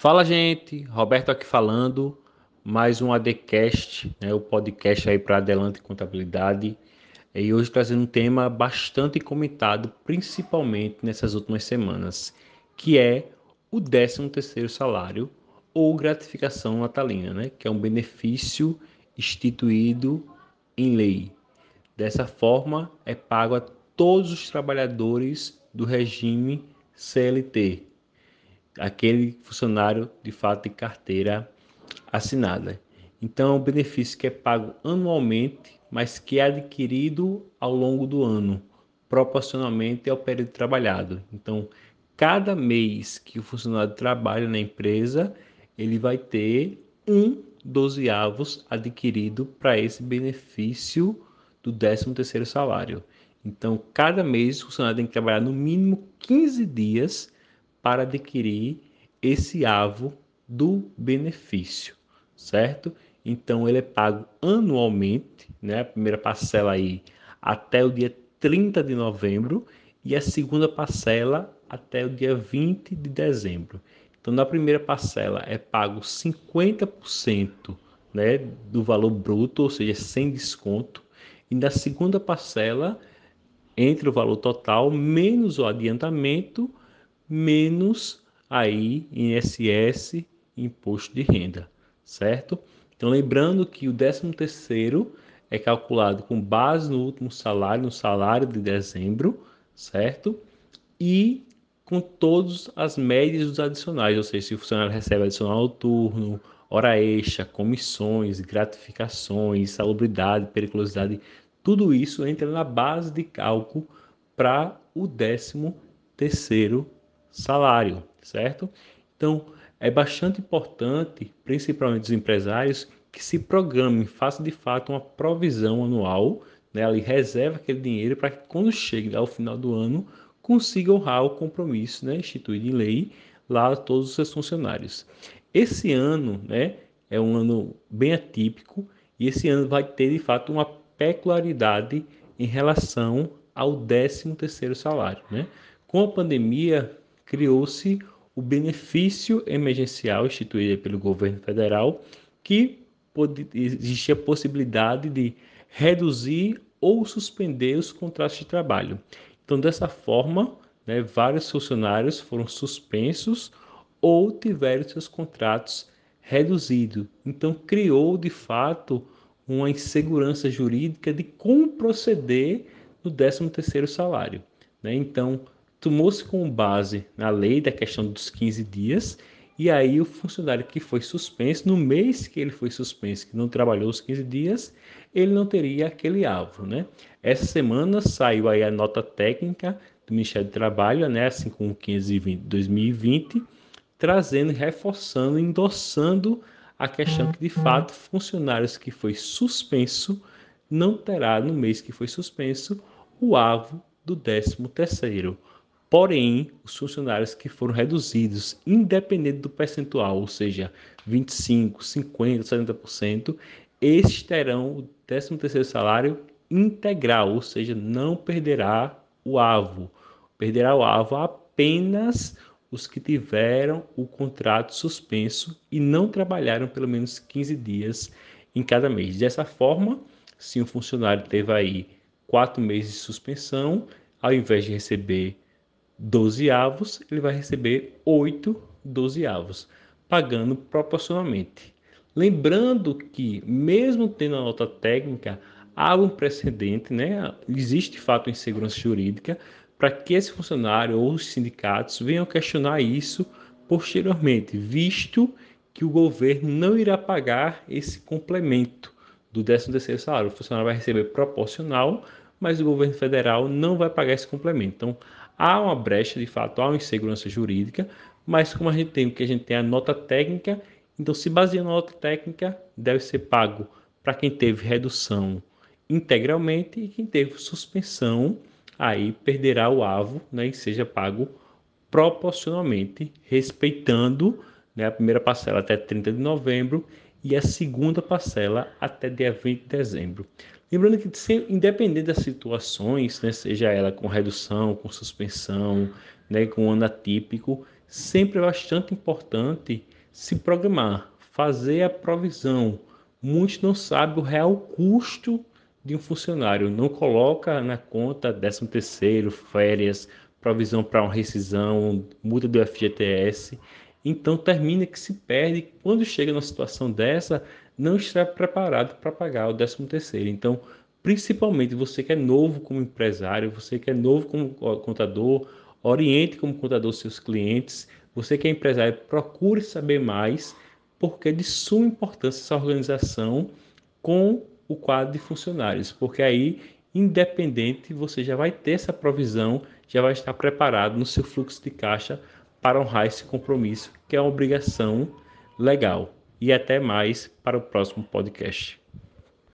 Fala, gente. Roberto aqui falando. Mais um ADCast, né, o podcast aí para Adelante Contabilidade. E hoje trazendo um tema bastante comentado, principalmente nessas últimas semanas, que é o 13º salário ou gratificação natalina, né, que é um benefício instituído em lei. Dessa forma, é pago a todos os trabalhadores do regime CLT, aquele funcionário de fato de carteira assinada. Então, é um benefício que é pago anualmente, mas que é adquirido ao longo do ano, proporcionalmente ao período trabalhado. Então, cada mês que o funcionário trabalha na empresa, ele vai ter um dozeavos adquirido para esse benefício do 13º salário. Então, cada mês o funcionário tem que trabalhar no mínimo 15 dias para adquirir esse avo do benefício, certo? Então ele é pago anualmente, né? A primeira parcela aí até o dia 30 de novembro e a segunda parcela até o dia 20 de dezembro. Então na primeira parcela é pago 50%, né, do valor bruto, ou seja, sem desconto, e na segunda parcela entre o valor total menos o adiantamento menos aí INSS, imposto de renda, certo? Então lembrando que o 13 terceiro é calculado com base no último salário, no salário de dezembro, certo? E com todas as médias dos adicionais, ou seja, se o funcionário recebe adicional noturno, hora extra, comissões, gratificações, salubridade, periculosidade, tudo isso entra na base de cálculo para o 13 terceiro salário, certo? Então, é bastante importante, principalmente os empresários, que se programem, façam de fato uma provisão anual, né? ali reserva aquele dinheiro para que quando chegue ao final do ano consiga honrar o compromisso né? instituído em lei lá todos os seus funcionários. Esse ano né, é um ano bem atípico e esse ano vai ter de fato uma peculiaridade em relação ao 13 terceiro salário. Né? Com a pandemia, criou-se o benefício emergencial instituído pelo governo federal, que existia a possibilidade de reduzir ou suspender os contratos de trabalho. Então, dessa forma, né, vários funcionários foram suspensos ou tiveram seus contratos reduzidos. Então, criou de fato uma insegurança jurídica de como proceder no 13º salário. Né? Então, tomou-se como base na lei da questão dos 15 dias, e aí o funcionário que foi suspenso, no mês que ele foi suspenso, que não trabalhou os 15 dias, ele não teria aquele alvo, né? Essa semana saiu aí a nota técnica do Ministério do Trabalho, né, assim como 520 2020, trazendo, reforçando, endossando a questão que de fato funcionários que foi suspenso não terá no mês que foi suspenso o alvo do 13 terceiro. Porém, os funcionários que foram reduzidos, independente do percentual, ou seja, 25, 50, 70%, estes terão o 13º salário integral, ou seja, não perderá o AVO. Perderá o AVO apenas os que tiveram o contrato suspenso e não trabalharam pelo menos 15 dias em cada mês. Dessa forma, se um funcionário teve aí quatro meses de suspensão, ao invés de receber 12 avos, ele vai receber 8 dozeavos, pagando proporcionalmente. Lembrando que, mesmo tendo a nota técnica, há um precedente, né? existe de fato insegurança jurídica para que esse funcionário ou os sindicatos venham questionar isso posteriormente, visto que o governo não irá pagar esse complemento do 13º salário. O funcionário vai receber proporcional, mas o governo federal não vai pagar esse complemento. Então, há uma brecha, de fato, há uma insegurança jurídica, mas como a gente tem o que a gente tem a nota técnica, então se baseia na nota técnica, deve ser pago para quem teve redução integralmente e quem teve suspensão, aí perderá o avo né, e seja pago proporcionalmente, respeitando né, a primeira parcela até 30 de novembro e a segunda parcela até dia 20 de dezembro. Lembrando que, independente das situações, né, seja ela com redução, com suspensão, né, com ano atípico, sempre é bastante importante se programar, fazer a provisão. Muitos não sabem o real custo de um funcionário, não coloca na conta 13 terceiro, férias, provisão para uma rescisão, multa do FGTS. Então termina que se perde quando chega numa situação dessa, não está preparado para pagar o 13 terceiro. Então, principalmente você que é novo como empresário, você que é novo como contador, oriente como contador seus clientes. Você que é empresário, procure saber mais, porque é de suma importância essa organização com o quadro de funcionários, porque aí, independente, você já vai ter essa provisão, já vai estar preparado no seu fluxo de caixa para honrar esse compromisso, que é uma obrigação legal. E até mais para o próximo podcast.